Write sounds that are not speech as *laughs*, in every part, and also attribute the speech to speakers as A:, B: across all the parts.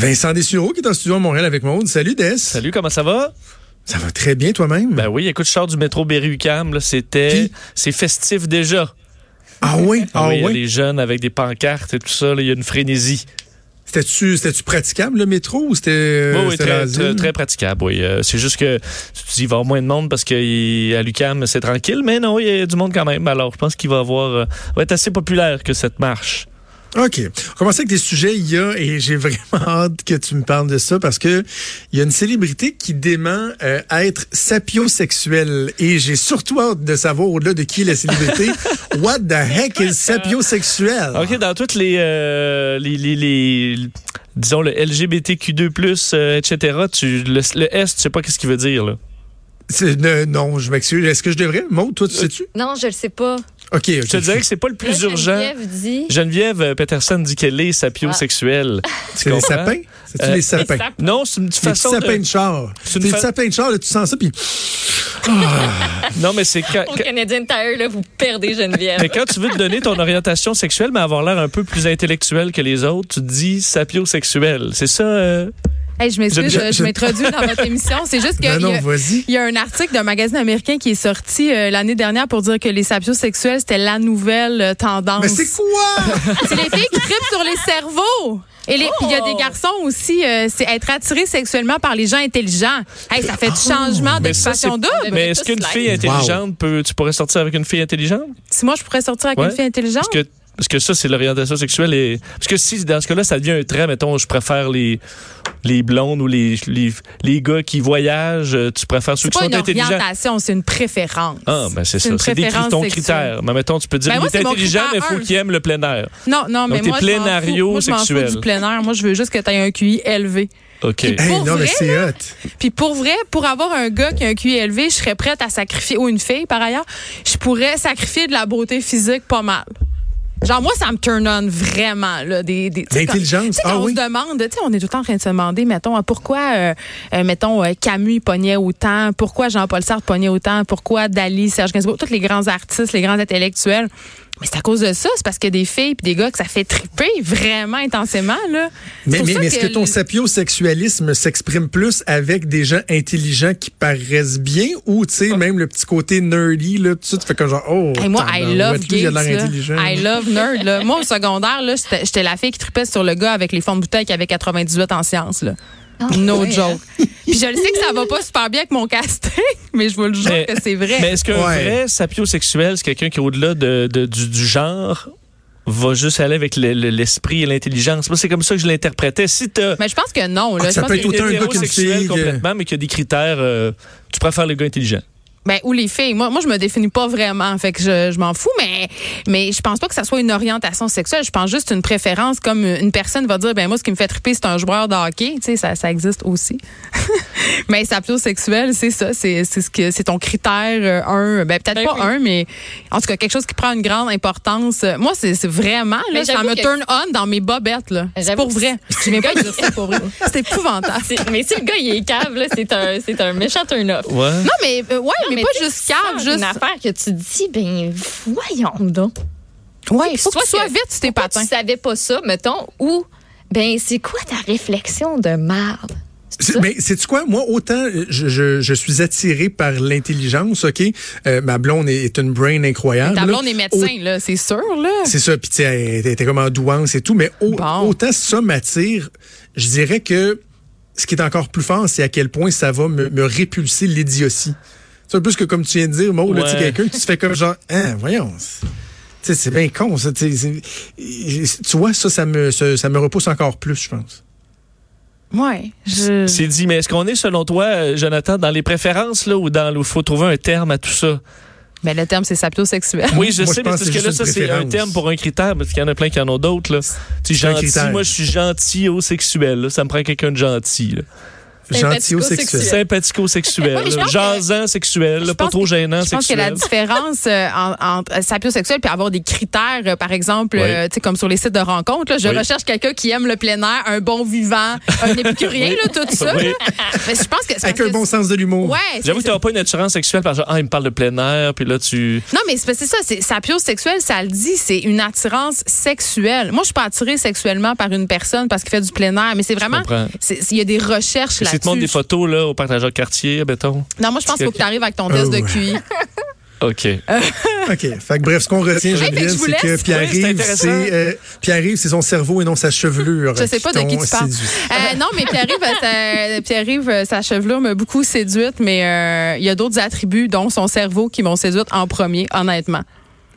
A: Vincent Dessureau qui est en studio à Montréal avec moi. Salut Des.
B: Salut, comment ça va?
A: Ça va très bien toi-même?
B: Ben oui, écoute, je sors du métro Berry-UQAM, c'était, c'est festif déjà.
A: Ah oui? *laughs* Ah
B: oui, il y a
A: oui?
B: les jeunes avec des pancartes et tout ça, il y a une frénésie.
A: C'était-tu, c'était-tu praticable le métro ou c'était,
B: oui, très, très, très praticable, oui. Euh, c'est juste que tu va y avoir moins de monde parce qu'à l'UQAM, c'est tranquille, mais non, il y a du monde quand même. Alors, je pense qu'il va avoir, euh, va être assez populaire que cette marche.
A: OK. On va commencer avec des sujets il y a, et j'ai vraiment *laughs* hâte que tu me parles de ça parce que il y a une célébrité qui dément euh, être sapiosexuelle et j'ai surtout hâte de savoir au-delà de qui est la célébrité. *laughs* What the heck is sapiosexuel?
B: OK, dans toutes les, euh, les, les, les- disons, le LGBTQ2+, euh, etc., tu, le, le S, tu sais pas qu'est-ce qu'il veut dire, là.
A: Ne- non, je m'excuse. Est-ce que je devrais? Maud, toi, tu sais-tu?
C: Non, je le sais pas.
A: OK.
B: Je te dirais que c'est pas le plus
C: Là,
B: urgent.
C: Geneviève dit.
B: Geneviève euh, Peterson dit qu'elle est sapiosexuelle. Tu
A: C'est les sapins? C'est-tu
B: Euh,
A: les sapins?
B: Non, c'est une façon
A: sapins
B: de...
A: de char.
B: C'est
A: C'est
B: une
A: sapins de char, là, tu sens ça, puis
B: Non, mais c'est quand,
C: Au Canadian Tire, là, vous perdez Geneviève.
B: mais quand tu veux te donner ton orientation sexuelle, mais avoir l'air un peu plus intellectuel que les autres, tu te dis sapiosexuel. C'est ça? euh?
D: Hey, je m'excuse,
B: Je-
D: je,
A: je-
D: je m'introduis dans votre émission. C'est juste *laughs* qu'il y,
A: vas-y.
D: il y a un article d'un magazine américain qui est sorti euh, l'année dernière pour dire que les sapiosexuels, c'était la nouvelle euh, tendance.
A: Mais c'est quoi? *laughs*
D: C'est les filles qui trippent sur les cerveaux. Et il y a des
C: Oh!
D: garçons aussi, euh, c'est être attiré sexuellement par les gens intelligents. Hey, ça fait du changement
B: Mais ça,
D: d'occupation
B: c'est-
D: double.
B: Mais est-ce qu'une fille intelligente peut, tu pourrais sortir avec une fille intelligente?
D: Si moi je pourrais sortir avec
B: Ouais.
D: une fille intelligente,
B: Parce que, parce que ça, c'est l'orientation sexuelle. Et, parce que si, dans ce cas-là, ça devient un trait, mettons, je préfère les, les blondes ou les, les, les gars qui voyagent, euh, tu préfères ceux
D: c'est
B: qui
D: pas
B: sont
D: une
B: intelligents?
D: orientation, c'est une préférence.
B: Ah, ben c'est
D: C'est
B: ça.
D: une
B: C'est des ton critère. Mais mettons, tu peux dire,
D: Ben,
B: il est
D: c'est
B: intelligent, mais il faut qu'il aime le plein air.
D: Non, non, mais
B: Donc, t'es
D: moi, je m'en fous.
B: plénario
D: Moi, je m'en fous du plein air. Moi, je veux juste que tu aies un QI élevé.
B: OK.
D: Hey. Pour
A: non, mais
D: vrai,
A: c'est hot.
D: Puis pour vrai, pour avoir un gars qui a un QI élevé, je serais prête à sacrifier, ou une fille par ailleurs, je pourrais sacrifier de la beauté physique pas mal. Genre, moi, ça me turn on vraiment, là, des... des
A: L'intelligence, ah
D: on
A: oui.
D: se demande, tu sais, on est tout le temps en train de se demander, mettons, ah, pourquoi, euh, euh, mettons, euh, Camus pognait autant, pourquoi Jean-Paul Sartre pognait autant, pourquoi Dali, Serge Gainsbourg, tous les grands artistes, les grands intellectuels. Mais c'est à cause de ça, c'est parce qu'il y a des filles puis des gars que ça fait triper vraiment intensément, là.
A: Mais, est-ce que ton sapiosexualisme s'exprime plus avec des gens intelligents qui paraissent bien ou, tu sais, même le petit côté nerdy, là, tout ça, tu fais comme genre, oh,
D: Hey, moi, I love gays.
A: l'air
D: là.
A: intelligent.
D: I love nerd. Là. Moi, au secondaire, j'étais j'étais la fille qui tripait sur le gars avec les fonds de bouteille qui avait 98 en sciences. Là. *laughs* no
C: ouais,
D: joke. Puis je le sais que ça va pas super bien avec mon casting, *laughs* mais je vous le jure
B: Mais-
D: que c'est vrai.
B: Mais est-ce qu'un
A: Ouais.
B: vrai sapiosexuel, c'est quelqu'un qui est au-delà de, de- du, du genre, va juste aller avec le- le- l'esprit et l'intelligence? Moi, c'est comme ça que je l'interprétais. Si t'as
D: Mais je pense que non. Là.
A: Ah,
D: Je
A: ça
D: pense
A: peut être autant un gars qu'une
B: hétérosexuel
A: fille,
B: complètement, mais qui a des critères, euh, tu préfères les gars intelligents.
D: Ben, ou les filles. Moi, moi, je me définis pas vraiment. Fait que je, je m'en fous, mais, mais je pense pas que ça soit une orientation sexuelle. Je pense juste une préférence comme une personne va dire, ben, moi, ce qui me fait triper, c'est un joueur de hockey. Tu sais, ça, ça existe aussi. *laughs* mais sapiosexuel, c'est ça. C'est, c'est ce que, c'est ton critère, euh, un. Ben, peut-être
C: Ben
D: pas
C: oui.
D: un, mais en tout cas, quelque chose qui prend une grande importance. Moi, c'est, c'est vraiment, là, ça me
C: que-
D: turn on dans mes bobettes, là. C'est pour vrai. Je viens pas de dire ça pour vrai. *laughs* C'est épouvantable.
C: C'est- Mais si le gars, il est cave, là, c'est un, c'est un méchant turn-off.
B: Ouais.
D: Non, mais, euh, ouais, mais,
C: mais
D: pas juste cave, juste.
C: une affaire que tu dis, ben, voyons donc.
D: Ouais, faut que
C: Soit
D: tu sois
C: que-
D: vite sur tes patins.
C: Tu savais pas ça, mettons, ou, ben, c'est quoi ta réflexion de marde?
A: Mais c'est quoi? Moi autant je, je, je suis attiré par l'intelligence ok? Euh, ma blonde est, est une brain incroyable
D: Ta
A: là.
D: blonde est médecin, là, c'est sûr, là.
A: C'est ça, puis tu sais, elle était comme en douance et tout, mais au-
D: Bon.
A: autant ça m'attire, je dirais que ce qui est encore plus fort, c'est à quel point ça va me, me répulser l'idiotie. C'est un peu ce que, comme tu viens de dire, Maud, là, tu sais,
B: Ouais.
A: quelqu'un qui se fait comme genre, hein, voyons. c'est- Tu sais, c'est bien con, ça. tu Tu vois, ça, ça me, ça, ça me repousse encore plus, je pense.
D: Ouais. Je...
B: C'est dit, mais est-ce qu'on est, selon toi, euh, Jonathan, dans les préférences, là, ou dans, il faut trouver un terme à tout ça?
D: Ben, le terme, c'est sapiosexuel.
B: Oui, je
A: Moi,
B: sais,
A: je
B: mais parce
A: que
B: que là, ça, c'est un terme pour un critère, parce qu'il y en a plein qui en ont d'autres. là. Tu gentil,
A: critère.
B: moi, je suis gentil au sexuel. là. Ça me prend quelqu'un de gentil. là.
A: Gentil au sexuel.
C: Sympathico-sexuel.
B: Jasant sexuel. Pas trop gênant
D: Je pense que la
B: sexuel.
D: différence euh, en- entre sapiosexuel puis avoir des critères, euh, par exemple,
B: Oui.
D: euh, tu sais, comme sur les sites de rencontres, je
B: Oui.
D: recherche quelqu'un qui aime le plein air, un bon vivant, un *laughs* épicurien,
B: Oui.
D: là, tout ça.
B: Oui.
D: là. Mais je pense que
A: Avec un bon sens de l'humour.
D: Ouais,
B: J'avoue que tu n'as pas une attirance sexuelle parce que ah, il me parle de plein air, puis là, tu.
D: Non, mais c'est ça, sapiosexuel, ça le dit, c'est une attirance sexuelle. Moi, je suis pas attirée sexuellement par une personne parce qu'il fait du plein air, mais c'est vraiment, il y a des recherches
B: Si tu te montres
D: là-dessus.
B: des photos là, au partageur de quartier, béton.
D: Non, moi, je pense qu'il faut que tu arrives avec ton test
A: Oh,
D: de. QI. *laughs*
B: OK.
A: OK. Fait que bref, ce qu'on retient, Geneviève, c'est que Pierre-Yves, c'est euh, Pierre-Yves, c'est son cerveau et non sa chevelure.
D: Je sais pas de qui tu parles. Euh, non, mais Pierre-Yves, euh, sa, euh, chevelure m'a beaucoup séduite, mais euh, il y a d'autres attributs, dont son cerveau, qui m'ont séduite en premier, honnêtement.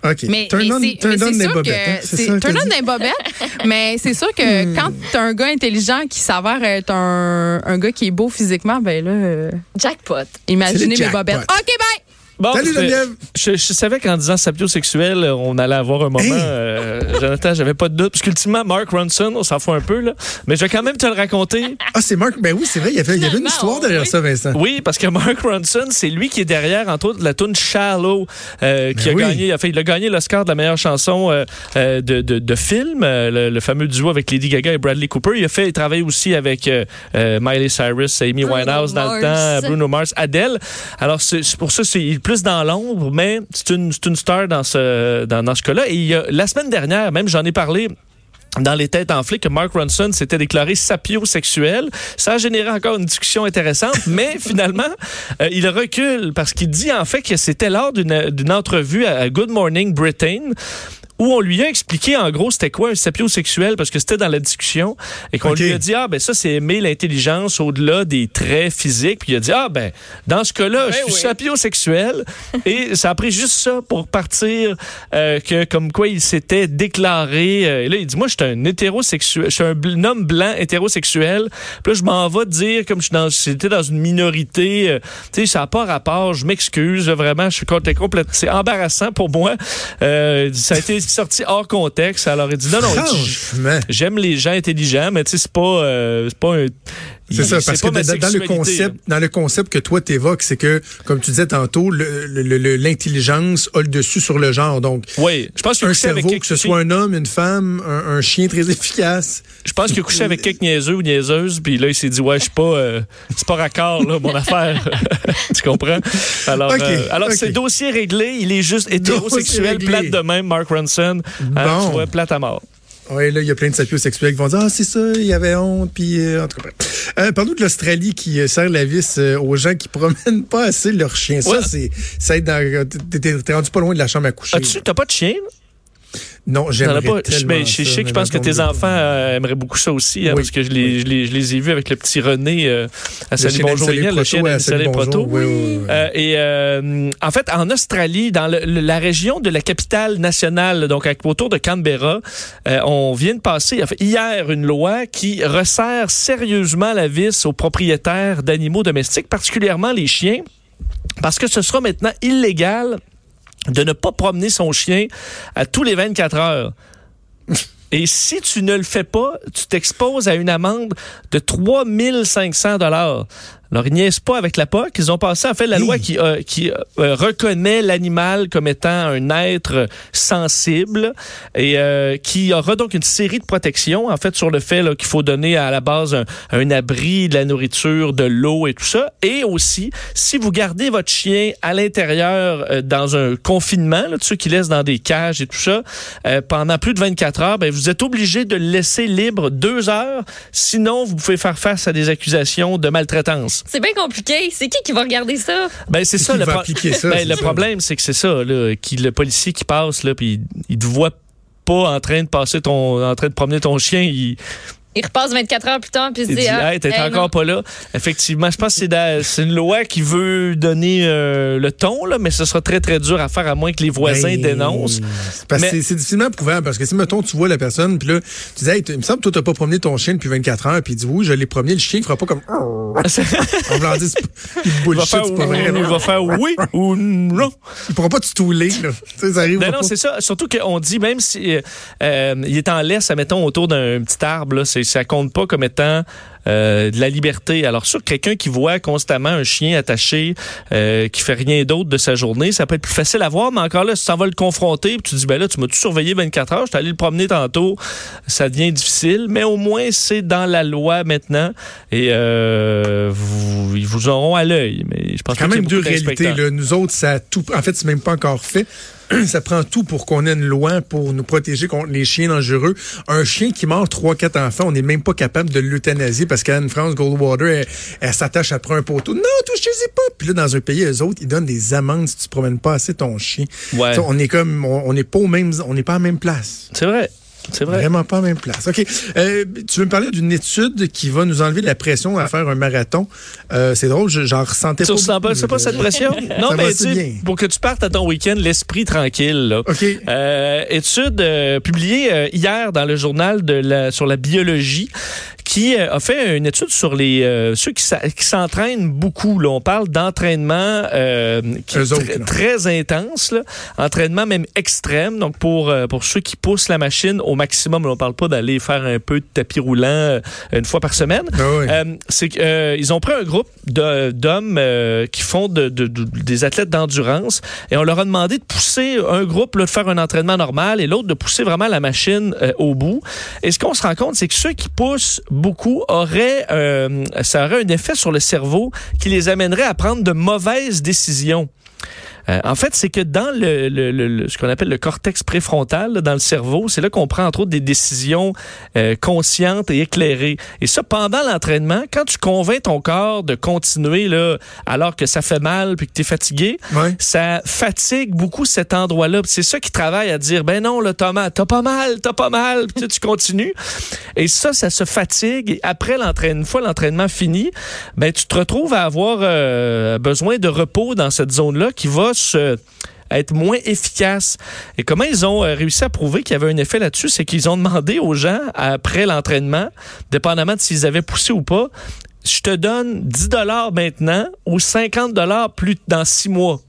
A: OK.
D: Mais,
A: turn
D: mais
A: on,
D: c'est-
A: turn
D: mais
A: on
D: c'est
A: des
D: sûr
A: bobettes. hein,
D: turn on
A: dit?
D: des bobettes, *laughs* mais c'est sûr que quand t'as un gars intelligent qui s'avère être un, un gars qui est beau physiquement, ben là, euh,
C: Jackpot.
D: imaginez mes bobettes. OK, bye!
B: Bon,
A: Salut, Geneviève.
B: Je, je savais qu'en disant sapiosexuel, on allait avoir un moment.
A: Hey.
B: euh, Jonathan, j'avais pas de doute. Parce qu'ultimement, Mark Ronson, on s'en fout un peu, là. Mais je vais quand même te le raconter.
A: Ah, c'est Marc. Ben oui, c'est vrai, il y avait, il y avait une histoire derrière
C: oui.
A: ça, Vincent.
B: Oui, parce que Mark Ronson, c'est lui qui est derrière, entre autres, la tune Shallow, euh, qui
A: Ben
B: a
A: oui.
B: gagné, enfin, il a gagné l'Oscar de la meilleure chanson euh, euh, de, de, de film, euh, le, le fameux duo avec Lady Gaga et Bradley Cooper. Il a fait, il travaille aussi avec euh, euh, Miley Cyrus, Amy
C: Bruno
B: Winehouse dans le temps, Bruno Mars, Adele. Alors, c'est pour ça, c'est il est plus dans l'ombre, mais c'est une, star dans ce, dans, dans ce cas-là. Et la semaine dernière, même, j'en ai parlé dans les têtes en flic que Mark Ronson s'était déclaré sapiosexuel. Ça a généré encore une discussion intéressante, *laughs* mais finalement, euh, il recule parce qu'il dit en fait que c'était lors d'une entrevue à Good Morning Britain où on lui a expliqué en gros c'était quoi un sapiosexuel parce que c'était dans la discussion et qu'on lui a dit ah ben ça c'est aimer l'intelligence au-delà des traits physiques puis il a dit ah ben dans ce cas-là je
C: Ben
B: suis
C: oui.
B: sapiosexuel *laughs* et ça a pris juste ça pour partir euh, que comme quoi il s'était déclaré euh, et là il dit moi je suis un hétérosexuel je suis un homme blanc hétérosexuel. Puis là je m'en vais dire comme je suis dans j'étais dans une minorité euh, tu sais ça n'a pas rapport je m'excuse vraiment je suis compl- complètement c'est embarrassant pour moi. Euh, ça a été sorti hors contexte alors il dit non non j'aime les gens intelligents mais tu sais c'est pas euh, c'est pas un
A: C'est ça, parce que dans, dans le concept, dans le concept que toi t'évoques, c'est que, comme tu disais tantôt, l'intelligence a le dessus sur le genre. Donc,
B: oui je pense a
A: un
B: avec
A: cerveau,
B: quelques
A: que ce soit un homme, une femme, un, un chien très efficace.
B: Je pense qu'il a couché avec *laughs* quelques niaiseux ou niaiseuses, puis là, il s'est dit, ouais, je suis pas, euh, c'est pas raccord, là, mon affaire. *laughs* tu comprends? Alors,
A: Ok,
B: euh, alors c'est dossier réglé, il est juste hétérosexuel, plate de même, Mark Ronson. Hein,
A: Bon.
B: tu vois, plate à mort.
A: Oui, là, il y a plein de sapiosexuels qui vont dire Ah, c'est ça, il y avait honte, puis euh, en tout cas. Euh, Parle-nous de l'Australie qui euh, serre la vis euh, aux gens qui promènent pas assez leur chien. Ça,
B: Ouais.
A: c'est. Ça aide dans. T'es t'es rendu pas loin de la chambre à coucher.
B: As-tu, t'as pas de chien?
A: Non, j'aimerais
B: pas? Je,
A: tellement
B: ben, je je sais que je pense que tes enfants euh, aimeraient beaucoup ça aussi, hein, parce que je les, je, les, je les ai vus avec le petit René euh, à Salut Bonjour Lionel, le chien
A: à Salut
B: Salé Proto.
A: Oui, oui, oui.
B: Euh, et euh, en fait, en Australie, dans le- la région de la capitale nationale, donc autour de Canberra, on vient de passer en fait, hier une loi qui resserre sérieusement la vis aux propriétaires d'animaux domestiques, particulièrement les chiens, parce que ce sera maintenant illégal de ne pas promener son chien à tous les 24 heures. Et si tu ne le fais pas, tu t'exposes à une amende de 3500 dollars. Alors, ils niaisent pas avec la POC. Ils ont passé, en fait, la loi qui, euh, qui euh, reconnaît l'animal comme étant un être sensible et euh, qui aura donc une série de protections, en fait, sur le fait qu'il faut donner à la base un, un abri, de la nourriture, de l'eau et tout ça. Et aussi, si vous gardez votre chien à l'intérieur euh, dans un confinement, là, de ceux qui laissent dans des cages et tout ça, euh, pendant plus de 24 heures, ben, vous êtes obligé de le laisser libre deux heures. Sinon, vous pouvez faire face à des accusations de maltraitance.
C: C'est bien compliqué. C'est qui qui va regarder ça?
B: Ben, c'est
A: Qui
B: ça, le,
A: va
B: pro-
A: appliquer ça,
B: Ben,
A: c'est
B: le
A: ça.
B: problème, c'est que c'est ça, là, qui, le policier qui passe, là, puis il, il te voit pas en train de passer ton, en train de promener ton chien, il,
C: Il repasse 24 heures plus tard, puis il se dit,
B: dit,
C: ah,
B: hey, t'es
C: hey,
B: encore
C: non.
B: pas là. Effectivement, je pense que c'est une loi qui veut donner euh, le ton, là, mais ce sera très, très dur à faire à moins que les voisins
A: Ben,
B: dénoncent.
A: Parce que
B: Mais-
A: c'est- difficilement prouvable. Parce que si, mettons, tu vois la personne, puis là, tu dis, hey, il me semble que toi, t'as pas promené ton chien depuis 24 heures, puis il dit, oui, je l'ai promené, le chien, il fera pas comme. *laughs* Dire, c'est Il
B: va
A: bullshit,
B: faire,
A: c'est pas vrai.
B: il va faire oui *laughs* ou non.
A: Il pourra pas te stouler, là. Tu sais, ça arrive
B: Non,
A: pas.
B: non, c'est ça. Surtout qu'on dit, même si euh, euh, il est en laisse, mettons, autour d'un petit arbre, là, c'est- ça compte pas comme étant euh, de la liberté. Alors, sûr, quelqu'un qui voit constamment un chien attaché, euh, qui fait rien d'autre de sa journée, ça peut être plus facile à voir, mais encore là, si tu vas le confronter, puis tu dis, ben là, tu m'as-tu surveillé 24 heures, je suis allé le promener tantôt, ça devient difficile, mais au moins, c'est dans la loi maintenant, et euh, vous, ils vous auront à l'œil. Mais je pense
A: quand même deux réalités. Là. Nous autres, ça a tout. En fait, c'est même pas encore fait. *clears throat* Ça prend tout pour qu'on ait une loi pour nous protéger contre les chiens dangereux. Un chien qui mord trois, quatre enfants, on n'est même pas capable de l'euthanasier parce qu'Anne-France Goldwater, elle, elle s'attache après un poteau. Non, touchez-y pas. Puis là, dans un pays, eux autres, ils donnent des amendes si tu promènes pas assez ton chien.
B: Ouais.
A: On est comme, on on n'est pas au même, on n'est pas à la même place.
B: C'est vrai. C'est vrai.
A: Vraiment pas la même place. OK. Euh, tu veux me parler d'une étude qui va nous enlever la pression à faire un marathon? Euh, c'est drôle, je- j'en ressentais
B: Tu
A: pas.
B: ressens pas, cette pression? *laughs* Non,
A: Ça
B: mais tu pour que tu partes à ton week-end, l'esprit tranquille. Là.
A: OK.
B: Euh, étude publiée hier dans le journal de la, sur la biologie qui euh, a fait une étude sur les euh, ceux qui s'entraînent beaucoup. Là. On parle d'entraînement euh, qui est
A: Eux autres,
B: tr-
A: là.
B: très intense, là. entraînement même extrême. Donc pour euh, pour ceux qui poussent la machine au maximum, là, on parle pas d'aller faire un peu de tapis roulant euh, une fois par semaine.
A: Ah oui.
B: C'est qu'ils ont pris un groupe d'hommes qui font de- de- de- des athlètes d'endurance et on leur a demandé de pousser un groupe là, de faire un entraînement normal et l'autre de pousser vraiment la machine au bout. Et ce qu'on se rend compte, c'est que ceux qui poussent beaucoup auraient, euh, ça aurait un effet sur le cerveau qui les amènerait à prendre de mauvaises décisions. Euh, en fait, c'est que dans le, le- le- le- ce qu'on appelle le cortex préfrontal, là, dans le cerveau, c'est là qu'on prend entre autres des décisions euh, conscientes et éclairées. Et ça, pendant l'entraînement, quand tu convaincs ton corps de continuer là, alors que ça fait mal puis que tu es fatigué, ça fatigue beaucoup cet endroit-là. C'est ça qui travaille à dire, ben non, là, Thomas, t'as pas mal, t'as pas mal, puis tu continues. Et ça, ça se fatigue. Et après l'entraînement, une fois l'entraînement fini, ben tu te retrouves à avoir euh, besoin de repos dans cette zone-là qui va se être moins efficace. Et comment ils ont euh, réussi à prouver qu'il y avait un effet là-dessus, c'est qu'ils ont demandé aux gens, après l'entraînement, dépendamment de s'ils avaient poussé ou pas, je te donne 10 dollars maintenant ou 50 dollars plus dans six mois.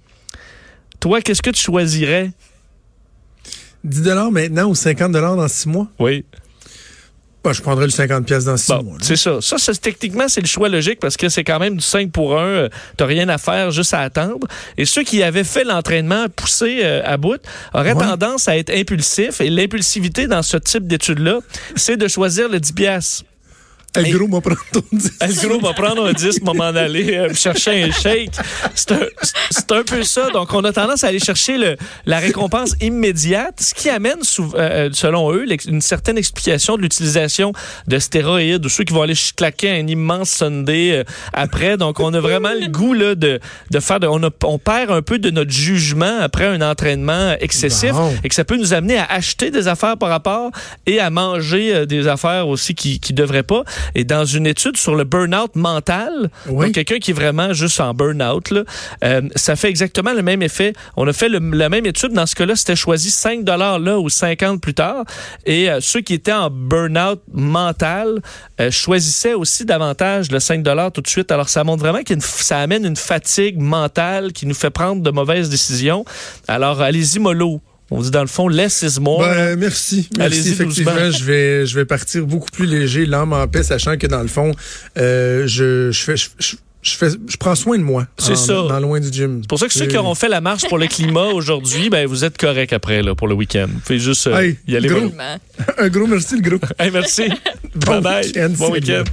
B: Toi, qu'est-ce que tu choisirais?
A: 10 maintenant ou 50 dans 6 mois?
B: Oui.
A: Bah, je prendrais le 50 pièces dans 6
B: Bon,
A: mois.
B: c'est ça. Ça, c'est- techniquement, c'est le choix logique parce que c'est quand même du 5 pour 1. T'as rien à faire, juste à attendre. Et ceux qui avaient fait l'entraînement poussé euh, à bout auraient
A: Ouais.
B: tendance à être impulsifs. Et l'impulsivité dans ce type d'étude-là, c'est de choisir le 10 piastres.
A: Hey. gros, m'a prendre ton 10.
B: Le gros va prendre un disque, m'en aller euh, chercher un shake. C'est un, un peu ça. Donc, on a tendance à aller chercher le, la récompense immédiate, ce qui amène, sou- euh, selon eux, une certaine explication de l'utilisation de stéroïdes ou ceux qui vont aller claquer un immense Sunday euh, après. Donc, on a vraiment le goût là, de, de faire... De, on, a- on perd un peu de notre jugement après un entraînement excessif
A: Bon.
B: et que ça peut nous amener à acheter des affaires par rapport et à manger euh, des affaires aussi qui qui devraient pas. Et dans une étude sur le burn-out mental,
A: Oui.
B: donc quelqu'un qui est vraiment juste en burn-out, euh, ça fait exactement le même effet. On a fait le- la même étude. Dans ce cas-là, c'était choisi 5 dollars là ou 50 plus tard. Et euh, ceux qui étaient en burn-out mental euh, choisissaient aussi davantage le 5 dollars tout de suite. Alors ça montre vraiment que ça amène une fatigue mentale qui nous fait prendre de mauvaises décisions. Alors allez-y mollo. On dit dans le fond, less is more.
A: Ben, merci. Merci.
B: Allez-y
A: Effectivement,
B: doucement.
A: je vais, je vais partir beaucoup plus léger, l'âme en paix, sachant que dans le fond, euh, je, je fais, je, je- je fais, je prends soin de moi.
B: C'est ça.
A: Dans loin du gym.
B: C'est pour ça que ceux qui auront fait la marche pour le climat *laughs* aujourd'hui, ben vous êtes corrects après là, pour le week-end. Vous pouvez juste euh,
A: Hey,
B: y aller.
A: gros. *laughs* Un gros merci, le gros.
B: Hey, merci.
A: Bon
B: bye bye. Bon week-end.